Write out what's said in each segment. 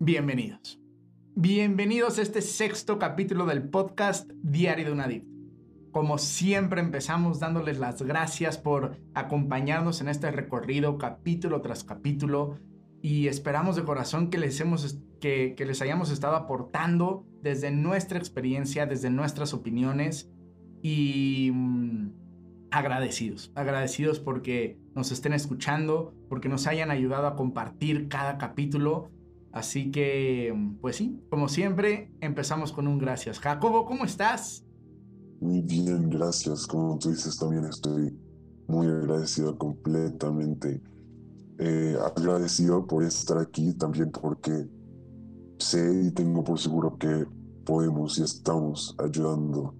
Bienvenidos. Bienvenidos a este sexto capítulo del podcast Diario de un Adicto. Como siempre empezamos dándoles las gracias por acompañarnos en este recorrido capítulo tras capítulo y esperamos de corazón que les, hemos, que, que les hayamos estado aportando desde nuestra experiencia, desde nuestras opiniones y mm, agradecidos, agradecidos porque nos estén escuchando, porque nos hayan ayudado a compartir cada capítulo. Así que, pues sí, como siempre, empezamos con un gracias. Jacobo, ¿cómo estás? Muy bien, gracias. Como tú dices, también estoy muy agradecido completamente. Eh, agradecido por estar aquí, también porque sé y tengo por seguro que podemos y estamos ayudando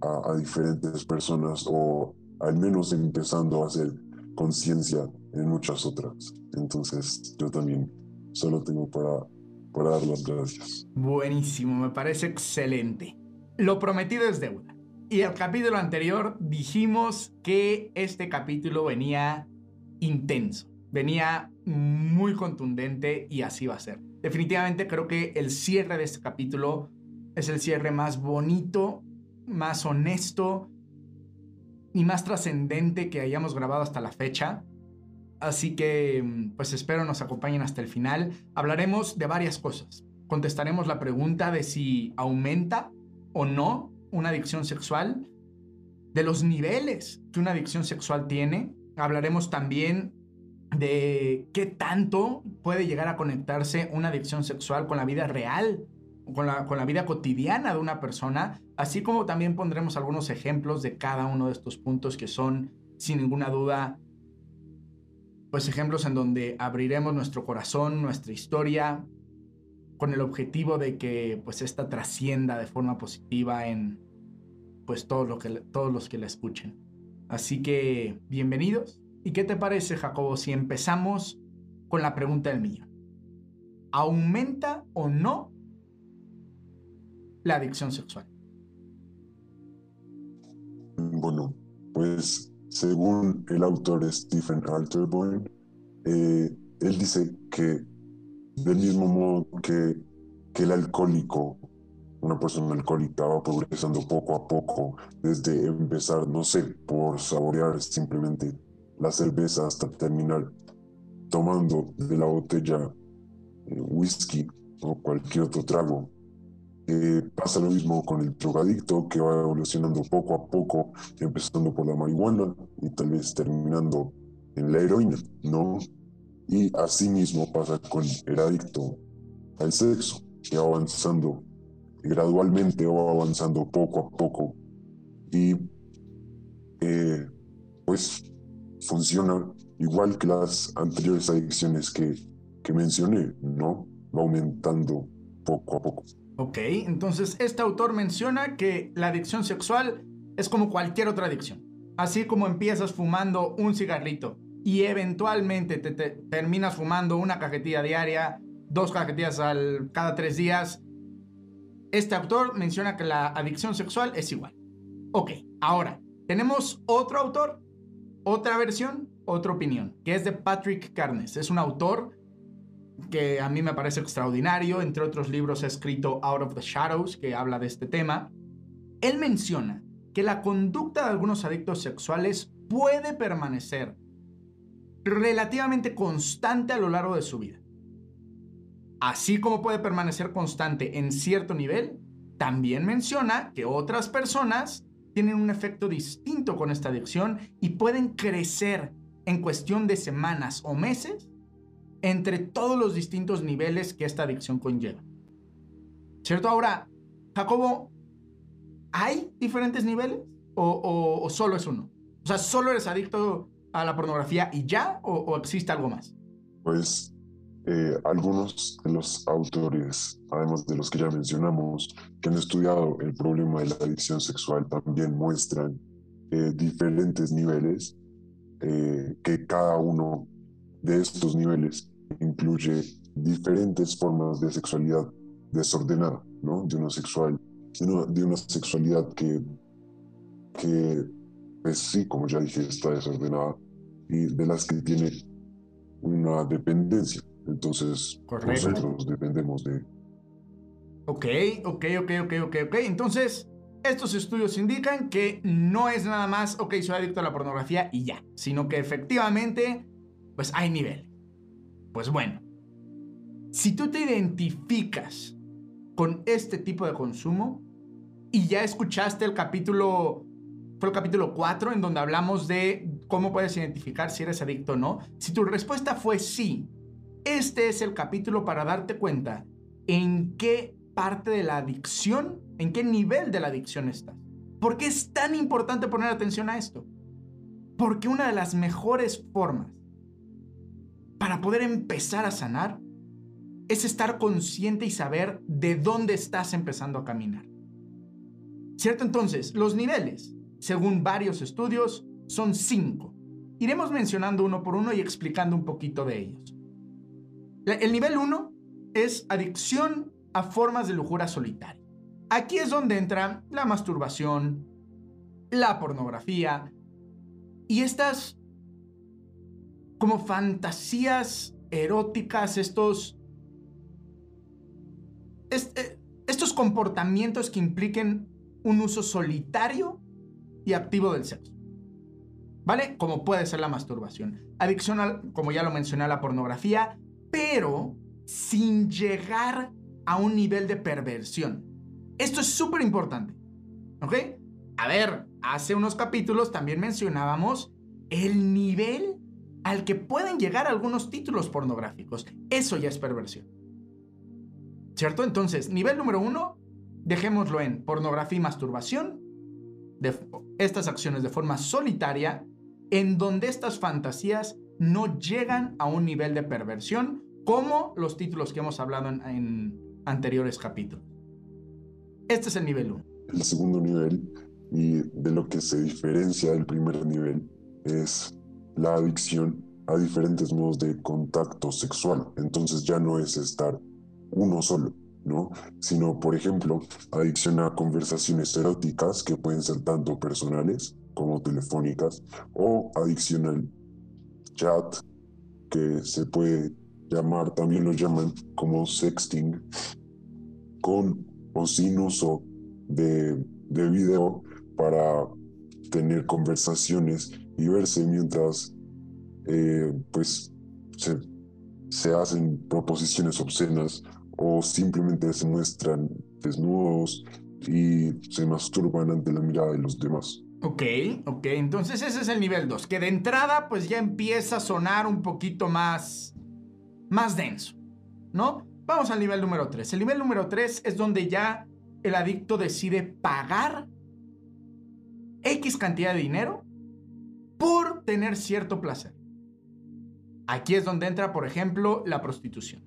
a, diferentes personas o al menos empezando a hacer conciencia en muchas otras. Entonces yo también solo tengo para, para dar las gracias. Buenísimo, me parece excelente. Lo prometido es deuda. Y el capítulo anterior dijimos que este capítulo venía intenso, venía muy contundente y así va a ser. Definitivamente creo que el cierre de este capítulo es el cierre más bonito más honesto y más trascendente que hayamos grabado hasta la fecha. Así que, pues espero nos acompañen hasta el final. Hablaremos de varias cosas. Contestaremos la pregunta de si aumenta o no una adicción sexual, de los niveles que una adicción sexual tiene. Hablaremos también de qué tanto puede llegar a conectarse una adicción sexual con la vida real con la, con la vida cotidiana de una persona, así como también pondremos algunos ejemplos de cada uno de estos puntos que son, sin ninguna duda, pues ejemplos en donde abriremos nuestro corazón, nuestra historia, con el objetivo de que pues esta trascienda de forma positiva en pues todo lo que, todos los que la escuchen. Así que bienvenidos. ¿Y qué te parece, Jacobo, si empezamos con la pregunta del millón? ¿Aumenta o no la adicción sexual? Bueno, pues según el autor Stephen Alterborn, eh, él dice que del mismo modo que, que el alcohólico, una persona alcohólica va progresando poco a poco, desde empezar, no sé, por saborear simplemente la cerveza hasta terminar tomando de la botella eh, whisky o cualquier otro trago eh, pasa lo mismo con el drogadicto que va evolucionando poco a poco, empezando por la marihuana y tal vez terminando en la heroína, ¿no? Y así mismo pasa con el adicto al sexo, que va avanzando gradualmente o avanzando poco a poco. Y eh, pues funciona igual que las anteriores adicciones que, que mencioné, ¿no? Va aumentando poco a poco. Ok, entonces este autor menciona que la adicción sexual es como cualquier otra adicción. Así como empiezas fumando un cigarrito y eventualmente te, terminas fumando una cajetilla diaria, dos cajetillas al, cada tres días, este autor menciona que la adicción sexual es igual. Ok, ahora, tenemos otro autor, otra versión, otra opinión, que es de Patrick Carnes. Es un autor que a mí me parece extraordinario. Entre otros libros ha escrito Out of the Shadows, que habla de este tema. Él menciona que la conducta de algunos adictos sexuales puede permanecer relativamente constante a lo largo de su vida. Así como puede permanecer constante en cierto nivel, también menciona que otras personas tienen un efecto distinto con esta adicción y pueden crecer en cuestión de semanas o meses entre todos los distintos niveles que esta adicción conlleva. ¿Cierto? Ahora, Jacobo, ¿hay diferentes niveles o, solo es uno? O sea, ¿solo eres adicto a la pornografía y ya o, existe algo más? Pues eh, algunos de los autores, además de los que ya mencionamos, que han estudiado el problema de la adicción sexual, también muestran eh, diferentes niveles, eh, que cada uno de estos niveles incluye diferentes formas de sexualidad desordenada, ¿no? De una sexual, de una sexualidad que, que, pues sí, como ya dije, está desordenada y de las que tiene una dependencia, Entonces, nosotros dependemos de... Ok, ok, ok, ok, ok, ok. Entonces, estos estudios indican que no es nada más, ok, soy adicto a la pornografía y ya, sino que efectivamente, pues hay nivel. Pues bueno, si tú te identificas con este tipo de consumo y ya escuchaste el capítulo, fue el capítulo 4 en donde hablamos de cómo puedes identificar si eres adicto o no, si tu respuesta fue sí, este es el capítulo para darte cuenta en qué parte de la adicción, en qué nivel de la adicción estás. ¿Por qué es tan importante poner atención a esto? Porque una de las mejores formas para poder empezar a sanar es estar consciente y saber de dónde estás empezando a caminar. ¿Cierto? Entonces, los niveles, según varios estudios, son cinco. Iremos mencionando uno por uno y explicando un poquito de ellos. El nivel uno es adicción a formas de lujura solitaria. Aquí es donde entra la masturbación, la pornografía y estas como fantasías eróticas, estos, eh, estos comportamientos que impliquen un uso solitario y activo del sexo. ¿Vale? Como puede ser la masturbación. Adicción, como ya lo mencioné, a la pornografía, pero sin llegar a un nivel de perversión. Esto es súper importante. ¿Ok? A ver, hace unos capítulos también mencionábamos el nivel al que pueden llegar algunos títulos pornográficos. Eso ya es perversión. ¿Cierto? Entonces, nivel número uno, dejémoslo en pornografía y masturbación, de estas acciones de forma solitaria, en donde estas fantasías no llegan a un nivel de perversión, como los títulos que hemos hablado en anteriores capítulos. Este es el nivel 1. El segundo nivel, y de lo que se diferencia del primer nivel, es la adicción a diferentes modos de contacto sexual. Entonces ya no es estar uno solo, ¿no? Sino, por ejemplo, adicción a conversaciones eróticas que pueden ser tanto personales como telefónicas, o adicción al chat, que se puede llamar, también lo llaman como sexting, con o sin uso de, de video para tener conversaciones y verse mientras eh, pues se, se hacen proposiciones obscenas o simplemente se muestran desnudos y se masturban ante la mirada de los demás. Ok, ok, entonces ese es el nivel 2, que de entrada pues ya empieza a sonar un poquito más más denso, ¿no? Vamos al nivel número 3. El nivel número 3 es donde ya el adicto decide pagar X cantidad de dinero por tener cierto placer. Aquí es donde entra, por ejemplo, la prostitución.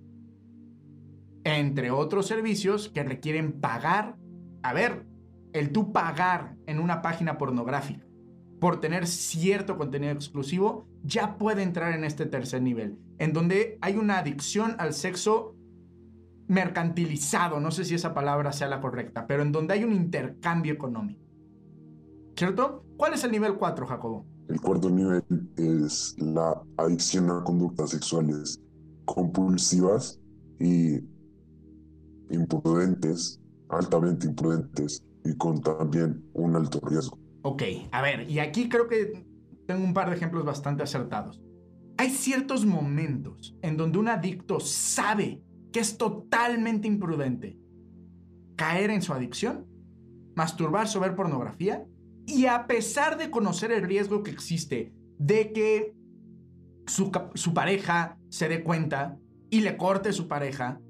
Entre otros servicios que requieren pagar. A ver, el tú pagar en una página pornográfica por tener cierto contenido exclusivo, ya puede entrar en este tercer nivel, en donde hay una adicción al sexo mercantilizado, no sé si esa palabra sea la correcta, pero en donde hay un intercambio económico. ¿Cierto? ¿Cuál es el nivel 4, Jacobo? El cuarto nivel es la adicción a conductas sexuales compulsivas y imprudentes, altamente imprudentes y con también un alto riesgo. Ok, a ver, y aquí creo que tengo un par de ejemplos bastante acertados. Hay ciertos momentos en donde un adicto sabe que es totalmente imprudente caer en su adicción, masturbarse o ver pornografía, y a pesar de conocer el riesgo que existe de que su, su pareja se dé cuenta y le corte su pareja,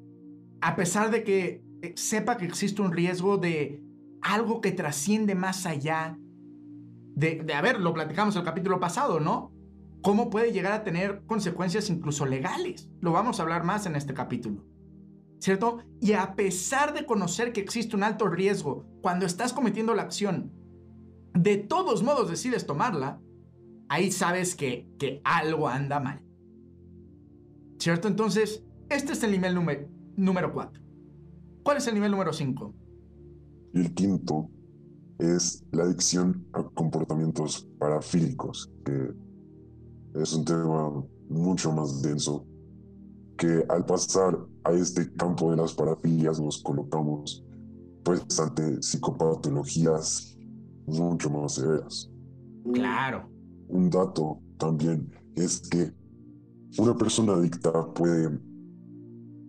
a pesar de que eh, sepa que existe un riesgo de algo que trasciende más allá de, de, a ver, lo platicamos el capítulo pasado, ¿no? ¿Cómo puede llegar a tener consecuencias incluso legales? Lo vamos a hablar más en este capítulo. ¿Cierto? Y a pesar de conocer que existe un alto riesgo cuando estás cometiendo la acción, de todos modos decides tomarla, ahí sabes que, que algo anda mal. ¿Cierto? Entonces, este es el nivel número 4. ¿Cuál es el nivel número 5? El quinto es la adicción a comportamientos parafílicos, que es un tema mucho más denso que al pasar a este campo de las parafilias nos colocamos pues ante psicopatologías mucho más severas. Claro. Un dato también es que una persona adicta puede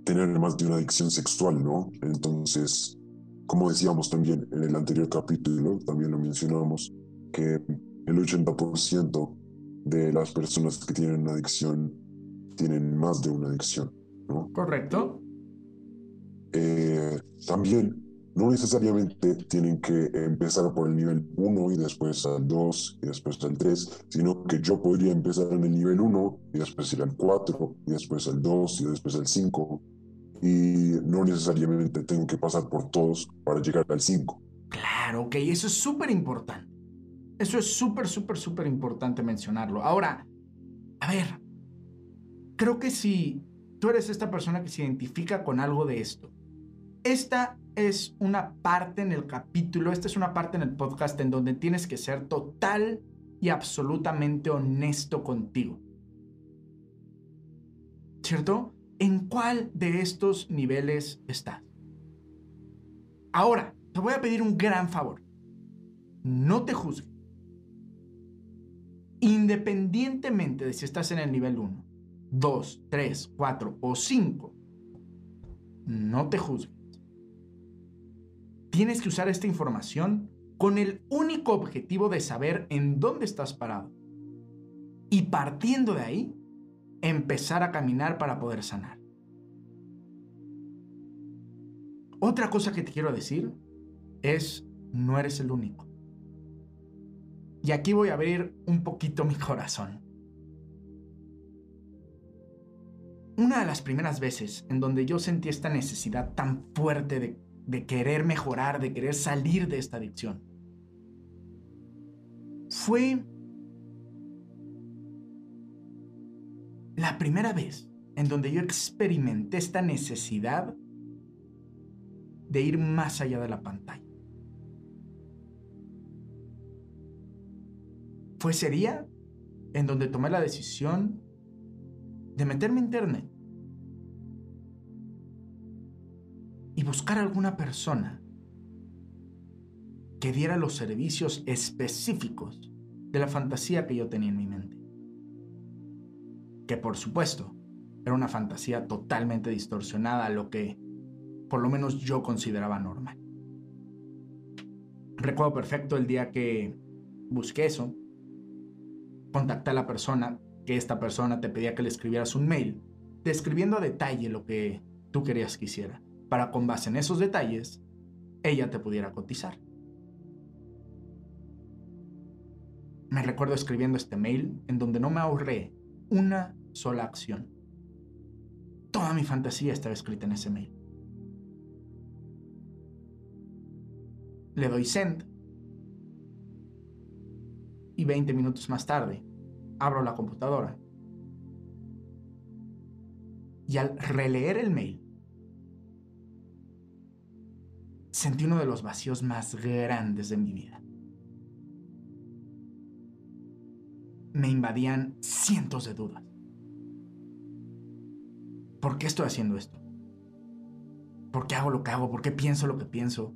tener más de una adicción sexual, ¿no? Entonces, como decíamos también en el anterior capítulo, también lo mencionamos, que el 80% de las personas que tienen una adicción tienen más de una adicción, ¿no? Correcto. Eh, también no necesariamente tienen que empezar por el nivel 1 y después al 2 y después al 3, sino que yo podría empezar en el nivel 1 y después ir al 4 y después al 2 y después al 5 y no necesariamente tengo que pasar por todos para llegar al 5. Claro, ok, eso es súper importante. Eso es súper, súper, súper importante mencionarlo. Ahora, a ver, creo que si tú eres esta persona que se identifica con algo de esto, esta es una parte en el capítulo, esta es una parte en el podcast en donde tienes que ser total y absolutamente honesto contigo. ¿Cierto? ¿En cuál de estos niveles estás? Ahora, te voy a pedir un gran favor. No te juzgues. Independientemente de si estás en el nivel 1, 2, 3, 4 o 5, no te juzgues tienes que usar esta información con el único objetivo de saber en dónde estás parado. Y partiendo de ahí, empezar a caminar para poder sanar. Otra cosa que te quiero decir es, no eres el único. Y aquí voy a abrir un poquito mi corazón. Una de las primeras veces en donde yo sentí esta necesidad tan fuerte de de querer mejorar, de querer salir de esta adicción. Fue la primera vez en donde yo experimenté esta necesidad de ir más allá de la pantalla. Fue ese día en donde tomé la decisión de meterme en internet y buscar alguna persona que diera los servicios específicos de la fantasía que yo tenía en mi mente. Que por supuesto era una fantasía totalmente distorsionada a lo que por lo menos yo consideraba normal. Recuerdo perfecto el día que busqué eso, contacté a la persona, que esta persona te pedía que le escribieras un mail, describiendo a detalle lo que tú querías que hiciera para con base en esos detalles, ella te pudiera cotizar. Me recuerdo escribiendo este mail en donde no me ahorré una sola acción. Toda mi fantasía estaba escrita en ese mail. Le doy send y 20 minutos más tarde abro la computadora y al releer el mail sentí uno de los vacíos más grandes de mi vida. Me invadían cientos de dudas. ¿Por qué estoy haciendo esto? ¿Por qué hago lo que hago? ¿Por qué pienso lo que pienso?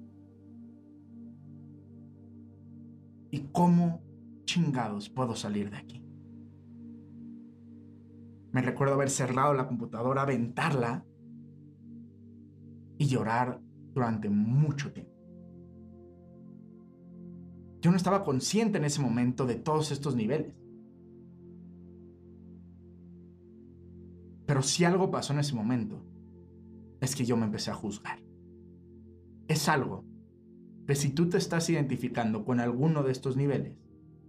¿Y cómo chingados puedo salir de aquí? Me recuerdo haber cerrado la computadora, aventarla y llorar durante mucho tiempo. Yo no estaba consciente en ese momento de todos estos niveles. Pero si algo pasó en ese momento, es que yo me empecé a juzgar. Es algo que si tú te estás identificando con alguno de estos niveles,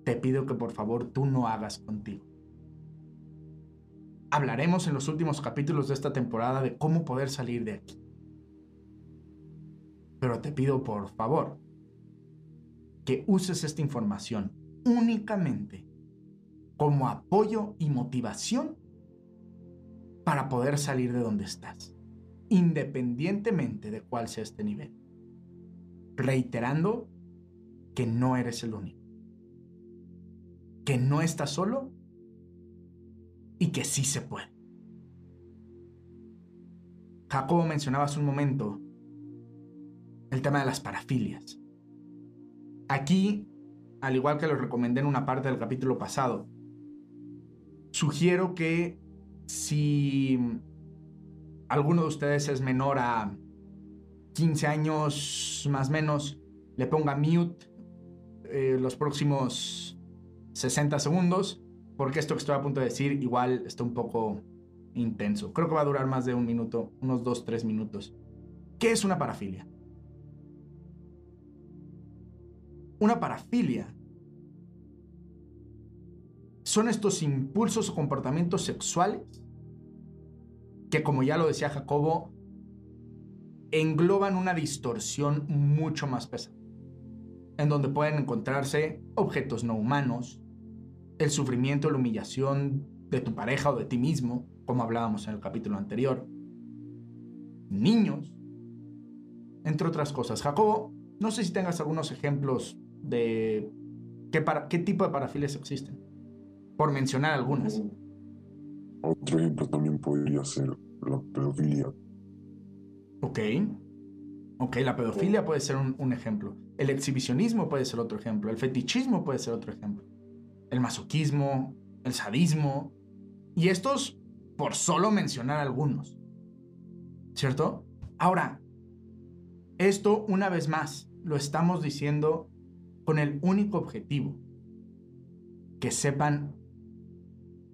te pido que por favor tú no hagas contigo. Hablaremos en los últimos capítulos de esta temporada de cómo poder salir de aquí. Pero te pido por favor que uses esta información únicamente como apoyo y motivación para poder salir de donde estás, independientemente de cuál sea este nivel. Reiterando que no eres el único, que no estás solo y que sí se puede. Jacobo mencionaba hace un momento el tema de las parafilias. Aquí, al igual que lo recomendé en una parte del capítulo pasado, sugiero que si alguno de ustedes es menor a 15 años más menos, le ponga mute eh, los próximos 60 segundos, porque esto que estoy a punto de decir igual está un poco intenso. Creo que va a durar más de un minuto, unos 2-3 minutos. ¿Qué es una parafilia? Una parafilia son estos impulsos o comportamientos sexuales que, como ya lo decía Jacobo, engloban una distorsión mucho más pesada, en donde pueden encontrarse objetos no humanos, el sufrimiento, la humillación de tu pareja o de ti mismo, como hablábamos en el capítulo anterior, niños, entre otras cosas. Jacobo, no sé si tengas algunos ejemplos de qué, para, qué tipo de parafilias existen, por mencionar algunas. Otro ejemplo también podría ser la pedofilia. Ok. Ok, la pedofilia puede ser un, ejemplo. El exhibicionismo puede ser otro ejemplo. El fetichismo puede ser otro ejemplo. El masoquismo, el sadismo. Y estos por solo mencionar algunos. ¿Cierto? Ahora, esto una vez más lo estamos diciendo con el único objetivo que sepan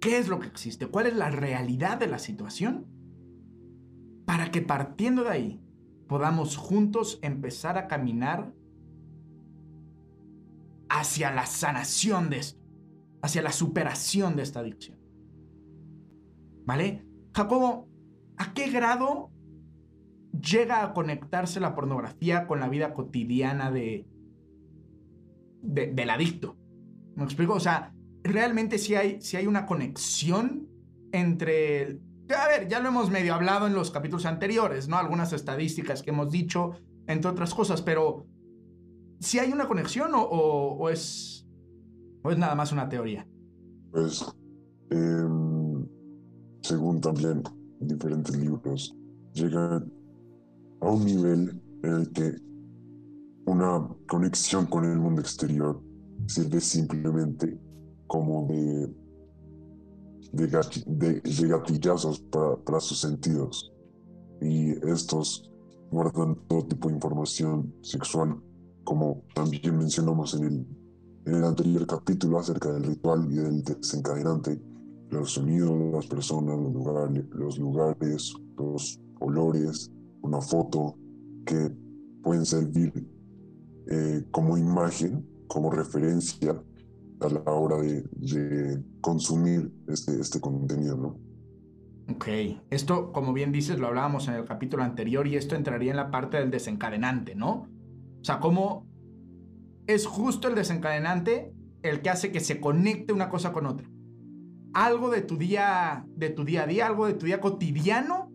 qué es lo que existe, cuál es la realidad de la situación para que partiendo de ahí podamos juntos empezar a caminar hacia la sanación de esto, hacia la superación de esta adicción. ¿Vale? Jacobo, ¿a qué grado llega a conectarse la pornografía con la vida cotidiana de, del adicto? ¿Me explico? O sea, realmente si hay, hay una conexión entre a ver, ya lo hemos medio hablado en los capítulos anteriores, ¿no? Algunas estadísticas que hemos dicho, entre otras cosas, pero si hay una conexión o, es, o es nada más una teoría. Pues, em, según también diferentes libros, llegan a un nivel en el que una conexión con el mundo exterior sirve simplemente como de de, de, gatillazos para, para, sus sentidos. Y estos guardan todo tipo de información sexual, como también mencionamos en el, en el anterior capítulo acerca del ritual y del desencadenante, los sonidos, las personas, los lugares, los, lugares, los olores, una foto que pueden servir eh, como imagen, como referencia a la hora de, consumir este, este contenido, ¿no? Ok, esto, como bien dices, lo hablábamos en el capítulo anterior y esto entraría en la parte del desencadenante, ¿no? O sea, cómo es justo el desencadenante el que hace que se conecte una cosa con otra. Algo de tu día, de tu día a día, algo de tu día cotidiano,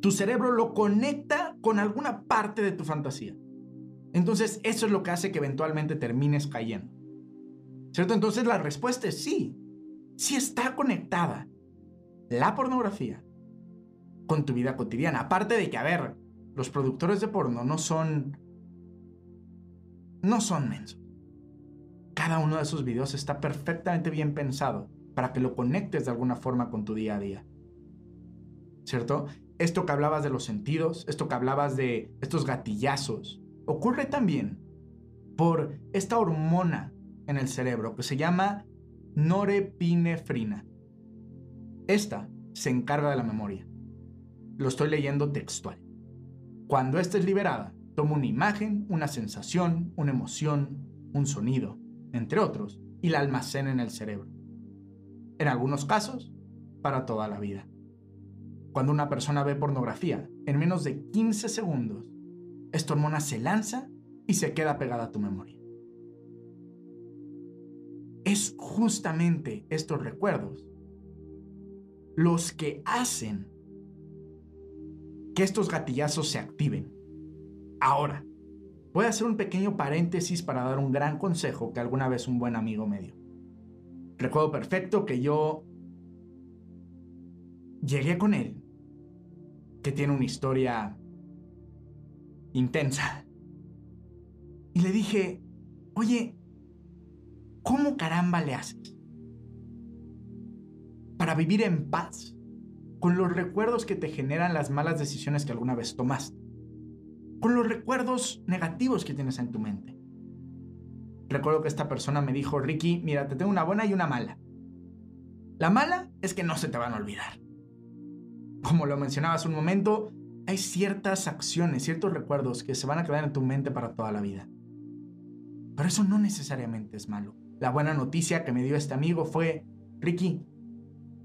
tu cerebro lo conecta con alguna parte de tu fantasía. Entonces, eso es lo que hace que eventualmente termines cayendo. ¿Cierto? Entonces la respuesta es sí. Sí está conectada la pornografía con tu vida cotidiana. Aparte de que, a ver, los productores de porno no son... No son mensos. Cada uno de esos videos está perfectamente bien pensado para que lo conectes de alguna forma con tu día a día. ¿Cierto? Esto que hablabas de los sentidos, esto que hablabas de estos gatillazos, ocurre también por esta hormona en el cerebro que se llama norepinefrina. Esta se encarga de la memoria. Lo estoy leyendo textual. Cuando esta es liberada, toma una imagen, una sensación, una emoción, un sonido, entre otros, y la almacena en el cerebro. En algunos casos, para toda la vida. Cuando una persona ve pornografía, en menos de 15 segundos, esta hormona se lanza y se queda pegada a tu memoria es justamente estos recuerdos los que hacen que estos gatillazos se activen. Ahora, voy a hacer un pequeño paréntesis para dar un gran consejo que alguna vez un buen amigo me dio. Recuerdo perfecto que yo llegué con él que tiene una historia intensa. Y le dije, oye, ¿cómo caramba le haces para vivir en paz con los recuerdos que te generan las malas decisiones que alguna vez tomaste? Con los recuerdos negativos que tienes en tu mente. Recuerdo que esta persona me dijo, Ricky, mira, te tengo una buena y una mala. La mala es que no se te van a olvidar. Como lo mencionaba hace un momento, hay ciertas acciones, ciertos recuerdos que se van a quedar en tu mente para toda la vida. Pero eso no necesariamente es malo. La buena noticia que me dio este amigo fue, Ricky,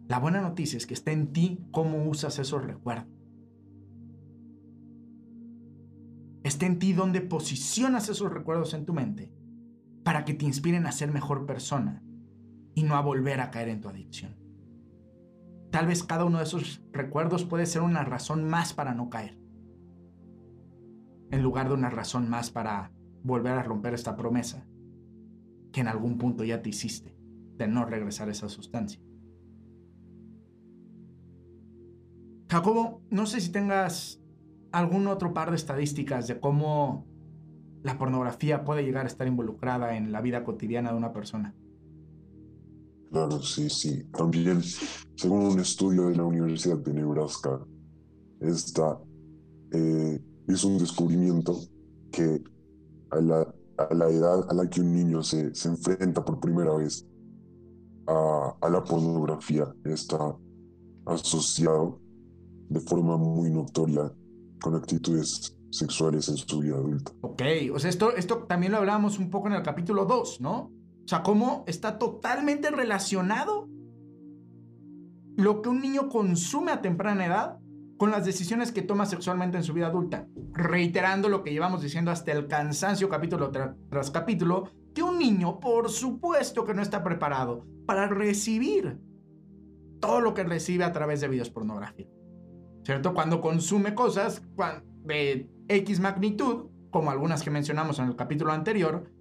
la buena noticia es que está en ti cómo usas esos recuerdos. Está en ti donde posicionas esos recuerdos en tu mente para que te inspiren a ser mejor persona y no a volver a caer en tu adicción. Tal vez cada uno de esos recuerdos puede ser una razón más para no caer, en lugar de una razón más para volver a romper esta promesa que en algún punto ya te hiciste de no regresar a esa sustancia. Jacobo, no sé si tengas algún otro par de estadísticas de cómo la pornografía puede llegar a estar involucrada en la vida cotidiana de una persona. Claro, sí, sí. También, según un estudio de la Universidad de Nebraska, esta eh, es un descubrimiento que a la, a la, edad a la que un niño se, se enfrenta por primera vez a, a, la pornografía está asociado de forma muy notoria con actitudes sexuales en su vida adulta. Ok, o sea, esto, esto también lo hablábamos un poco en el capítulo 2, ¿no? O sea, cómo está totalmente relacionado lo que un niño consume a temprana edad con las decisiones que toma sexualmente en su vida adulta. Reiterando lo que llevamos diciendo hasta el cansancio capítulo tras capítulo, que un niño por supuesto que no está preparado para recibir todo lo que recibe a través de videos pornográficos. ¿Cierto? Cuando consume cosas de X magnitud, como algunas que mencionamos en el capítulo anterior,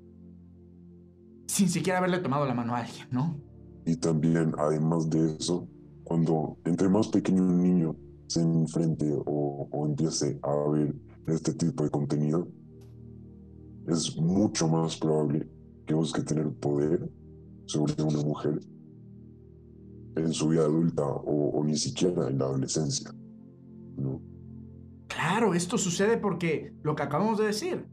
sin siquiera haberle tomado la mano a alguien, ¿no? Y también, además de eso, cuando entre más pequeño un niño se enfrente o, o empiece a ver este tipo de contenido, es mucho más probable que busque tener poder sobre una mujer en su vida adulta o, o, ni siquiera en la adolescencia. ¿no? Claro, esto sucede porque lo que acabamos de decir,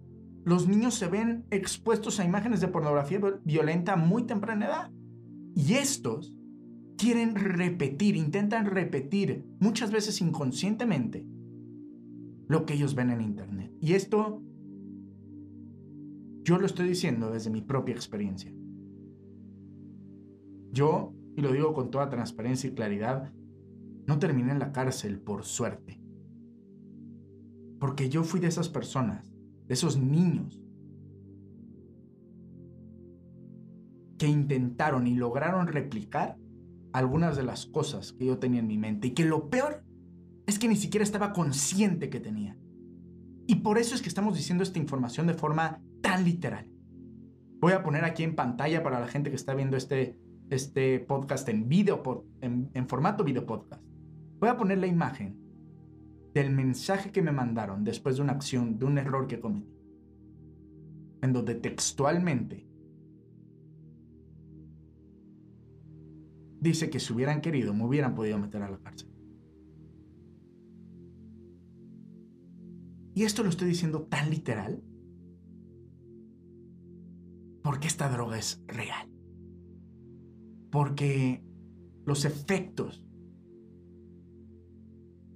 los niños se ven expuestos a imágenes de pornografía violenta a muy temprana edad. Y estos quieren repetir, intentan repetir, muchas veces inconscientemente, lo que ellos ven en Internet. Y esto yo lo estoy diciendo desde mi propia experiencia. Yo, y lo digo con toda transparencia y claridad, no terminé en la cárcel por suerte. Porque yo fui de esas personas de esos niños que intentaron y lograron replicar algunas de las cosas que yo tenía en mi mente y que lo peor es que ni siquiera estaba consciente que tenía. Y por eso es que estamos diciendo esta información de forma tan literal. Voy a poner aquí en pantalla para la gente que está viendo este, este podcast en, video, en, en formato video podcast. Voy a poner la imagen del mensaje que me mandaron después de una acción, de un error que cometí. En donde textualmente dice que si hubieran querido me hubieran podido meter a la cárcel. Y esto lo estoy diciendo tan literal porque esta droga es real. Porque los efectos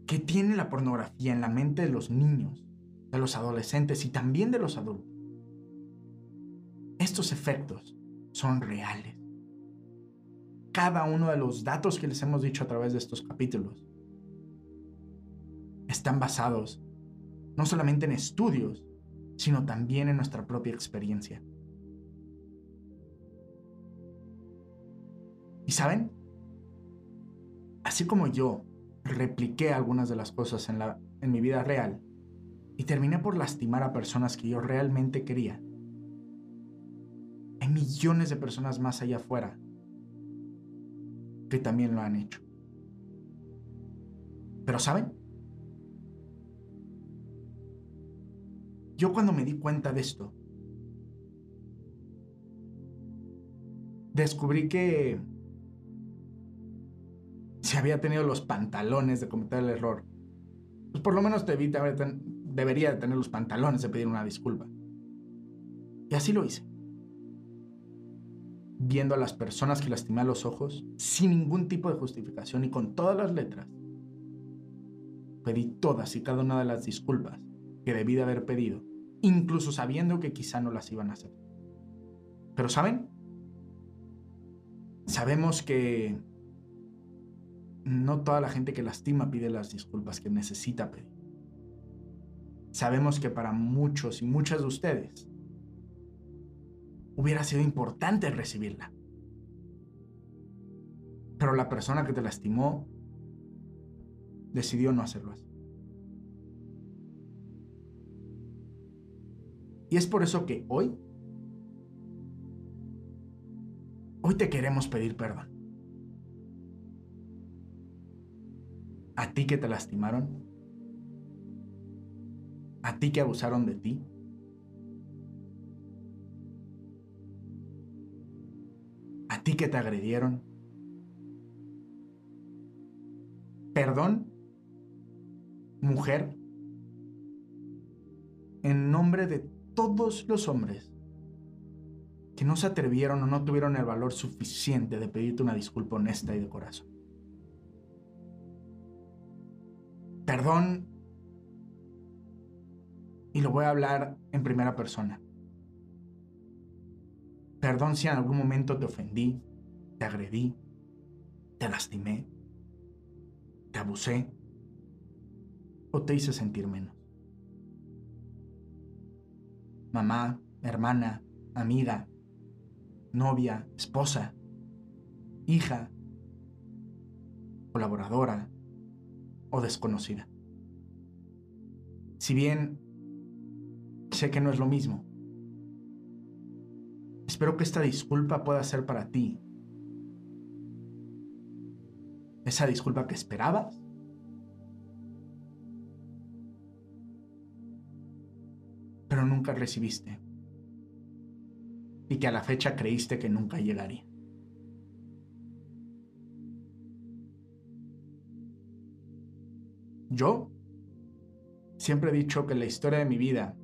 que tiene la pornografía en la mente de los niños, de los adolescentes y también de los adultos. Estos efectos son reales. Cada uno de los datos que les hemos dicho a través de estos capítulos están basados no solamente en estudios, sino también en nuestra propia experiencia. ¿Y saben? Así como yo repliqué algunas de las cosas en, la, en mi vida real y terminé por lastimar a personas que yo realmente quería. Hay millones de personas más allá afuera que también lo han hecho. Pero ¿saben? Yo cuando me di cuenta de esto, descubrí que si había tenido los pantalones de cometer el error, pues por lo menos debería de tener los pantalones de pedir una disculpa. Y así lo hice. Viendo a las personas que lastimé a los ojos, sin ningún tipo de justificación y con todas las letras, pedí todas y cada una de las disculpas que debí de haber pedido, incluso sabiendo que quizá no las iban a hacer. Pero ¿saben? Sabemos que no toda la gente que lastima pide las disculpas que necesita pedir. Sabemos que para muchos y muchas de ustedes hubiera sido importante recibirla. Pero la persona que te lastimó decidió no hacerlo así. Y es por eso que hoy, hoy te queremos pedir perdón. A ti que te lastimaron, a ti que abusaron de ti, a ti que te agredieron. Perdón mujer, en nombre de todos los hombres que no se atrevieron o no tuvieron el valor suficiente de pedirte una disculpa honesta y de corazón. Perdón, y lo voy a hablar en primera persona. Perdón si en algún momento te ofendí, te agredí, te lastimé, te abusé o te hice sentir menos. Mamá, hermana, amiga, novia, esposa, hija, colaboradora o desconocida. Si bien sé que no es lo mismo, espero que esta disculpa pueda ser para ti. Esa disculpa que esperabas pero nunca recibiste. Y que a la fecha creíste que nunca llegaría. Yo siempre he dicho que la historia de mi vida,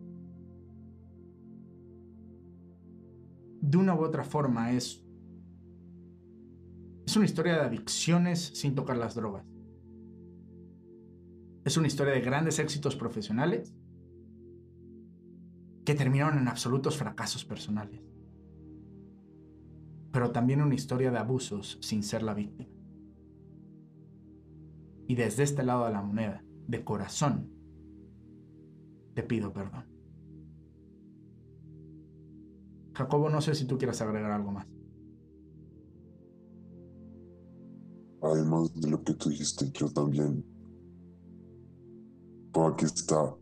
de una u otra forma, es, es una historia de adicciones sin tocar las drogas. Es una historia de grandes éxitos profesionales que terminaron en absolutos fracasos personales. Pero también una historia de abusos sin ser la víctima. Y desde este lado de la moneda, de corazón, te pido perdón. Jacobo, no sé si tú quieras agregar algo más. Además de lo que tú dijiste, yo también. Por aquí está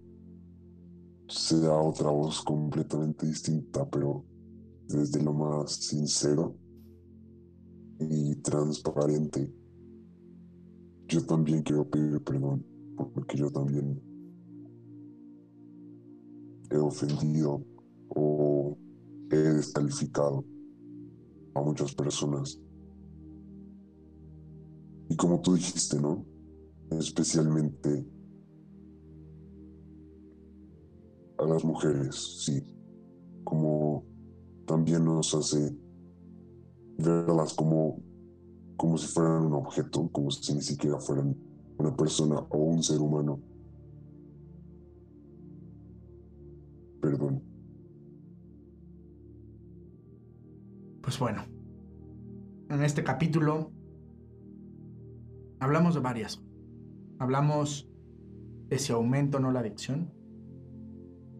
sea otra voz completamente distinta, pero desde lo más sincero y transparente. Yo también quiero pedir perdón porque yo también he ofendido o he descalificado a muchas personas. Y como tú dijiste, ¿no? Especialmente a las mujeres, sí, como también nos hace verlas como, como si fueran un objeto, como si ni siquiera fueran una persona o un ser humano. Perdón. Pues bueno, en este capítulo hablamos de varias. Hablamos de si aumento o no la adicción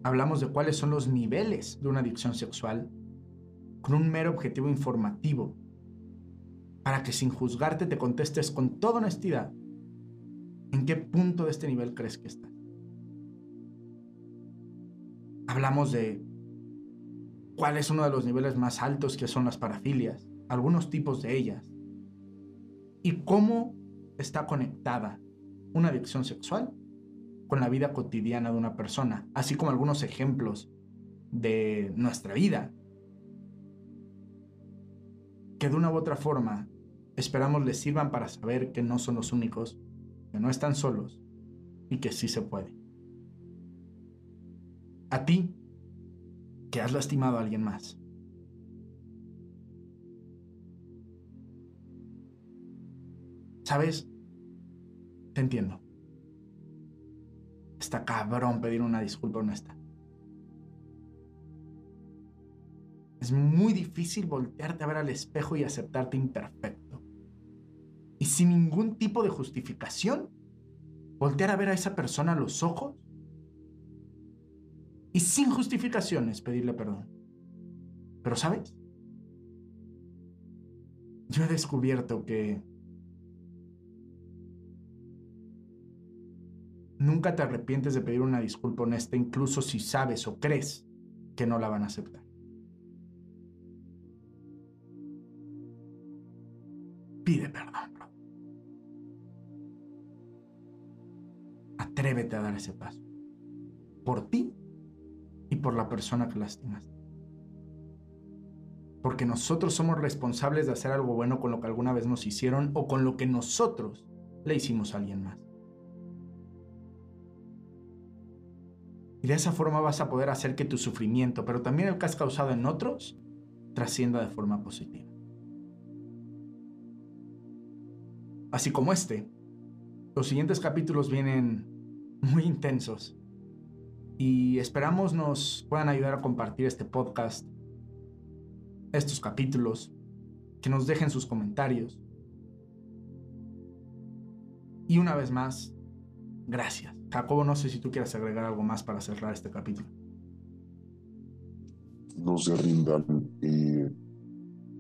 hablamos de cuáles son los niveles de una adicción sexual con un mero objetivo informativo, para que sin juzgarte te contestes con toda honestidad en qué punto de este nivel crees que estás. Hablamos de cuál es uno de los niveles más altos que son las parafilias, algunos tipos de ellas, y cómo está conectada una adicción sexual con la vida cotidiana de una persona, así como algunos ejemplos de nuestra vida, que de una u otra forma esperamos les sirvan para saber que no son los únicos, que no están solos y que sí se puede. A ti, que has lastimado a alguien más. ¿Sabes? Te entiendo. Está cabrón pedir una disculpa honesta. Es muy difícil voltearte a ver al espejo y aceptarte imperfecto. Y sin ningún tipo de justificación, voltear a ver a esa persona a los ojos y sin justificaciones pedirle perdón. Pero sabes, yo he descubierto que nunca te arrepientes de pedir una disculpa honesta incluso si sabes o crees que no la van a aceptar. Pide perdón, Atrévete a dar ese paso. Por ti y por la persona que lastimaste. Porque nosotros somos responsables de hacer algo bueno con lo que alguna vez nos hicieron o con lo que nosotros le hicimos a alguien más. Y de esa forma vas a poder hacer que tu sufrimiento, pero también el que has causado en otros, trascienda de forma positiva. Así como este, los siguientes capítulos vienen muy intensos y esperamos nos puedan ayudar a compartir este podcast, estos capítulos, que nos dejen sus comentarios. Y una vez más, gracias. Jacobo, no sé si tú quieres agregar algo más para cerrar este capítulo. No se rindan y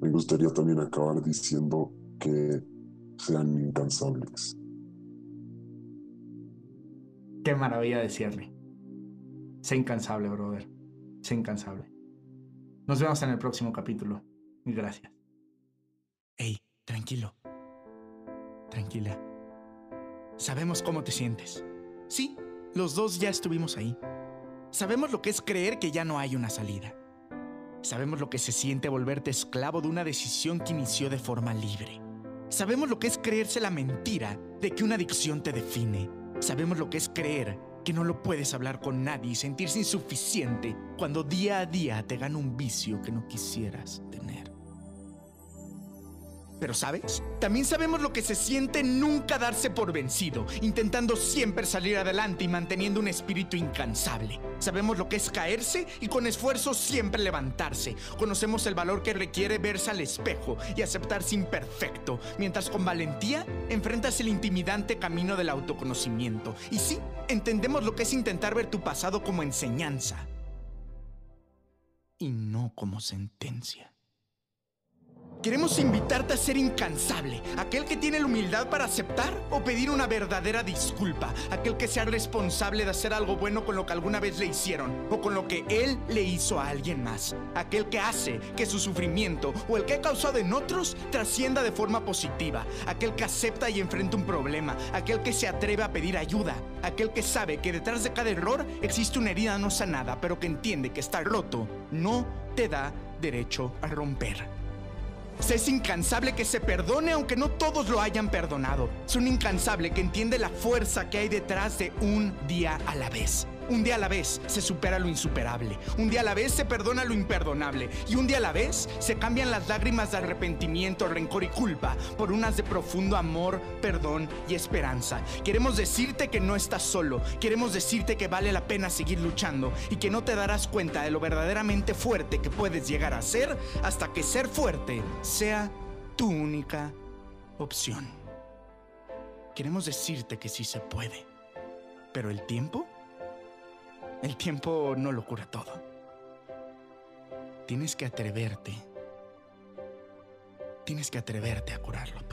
me gustaría también acabar diciendo que sean incansables. Qué maravilla decirle. Sé incansable, brother. Sé incansable. Nos vemos en el próximo capítulo. Gracias. Hey, tranquilo. Tranquila. Sabemos cómo te sientes. Sí, los dos ya estuvimos ahí. Sabemos lo que es creer que ya no hay una salida. Sabemos lo que se siente volverte esclavo de una decisión que inició de forma libre. Sabemos lo que es creerse la mentira de que una adicción te define. Sabemos lo que es creer que no lo puedes hablar con nadie y sentirse insuficiente cuando día a día te gana un vicio que no quisieras tener. Pero ¿sabes? También sabemos lo que se siente nunca darse por vencido, intentando siempre salir adelante y manteniendo un espíritu incansable. Sabemos lo que es caerse y con esfuerzo siempre levantarse. Conocemos el valor que requiere verse al espejo y aceptarse imperfecto, mientras con valentía enfrentas el intimidante camino del autoconocimiento. Y sí, entendemos lo que es intentar ver tu pasado como enseñanza y no como sentencia. Queremos invitarte a ser incansable, aquel que tiene la humildad para aceptar o pedir una verdadera disculpa, aquel que sea responsable de hacer algo bueno con lo que alguna vez le hicieron o con lo que él le hizo a alguien más, aquel que hace que su sufrimiento o el que ha causado en otros trascienda de forma positiva, aquel que acepta y enfrenta un problema, aquel que se atreve a pedir ayuda, aquel que sabe que detrás de cada error existe una herida no sanada, pero que entiende que estar roto no te da derecho a romper. Es incansable que se perdone aunque no todos lo hayan perdonado. Es un incansable que entiende la fuerza que hay detrás de un día a la vez. Un día a la vez se supera lo insuperable. Un día a la vez se perdona lo imperdonable. Y un día a la vez se cambian las lágrimas de arrepentimiento, rencor y culpa por unas de profundo amor, perdón y esperanza. Queremos decirte que no estás solo. Queremos decirte que vale la pena seguir luchando y que no te darás cuenta de lo verdaderamente fuerte que puedes llegar a ser hasta que ser fuerte sea tu única opción. Queremos decirte que sí se puede. Pero el tiempo el tiempo no lo cura todo. Tienes que atreverte. Tienes que atreverte a curarlo.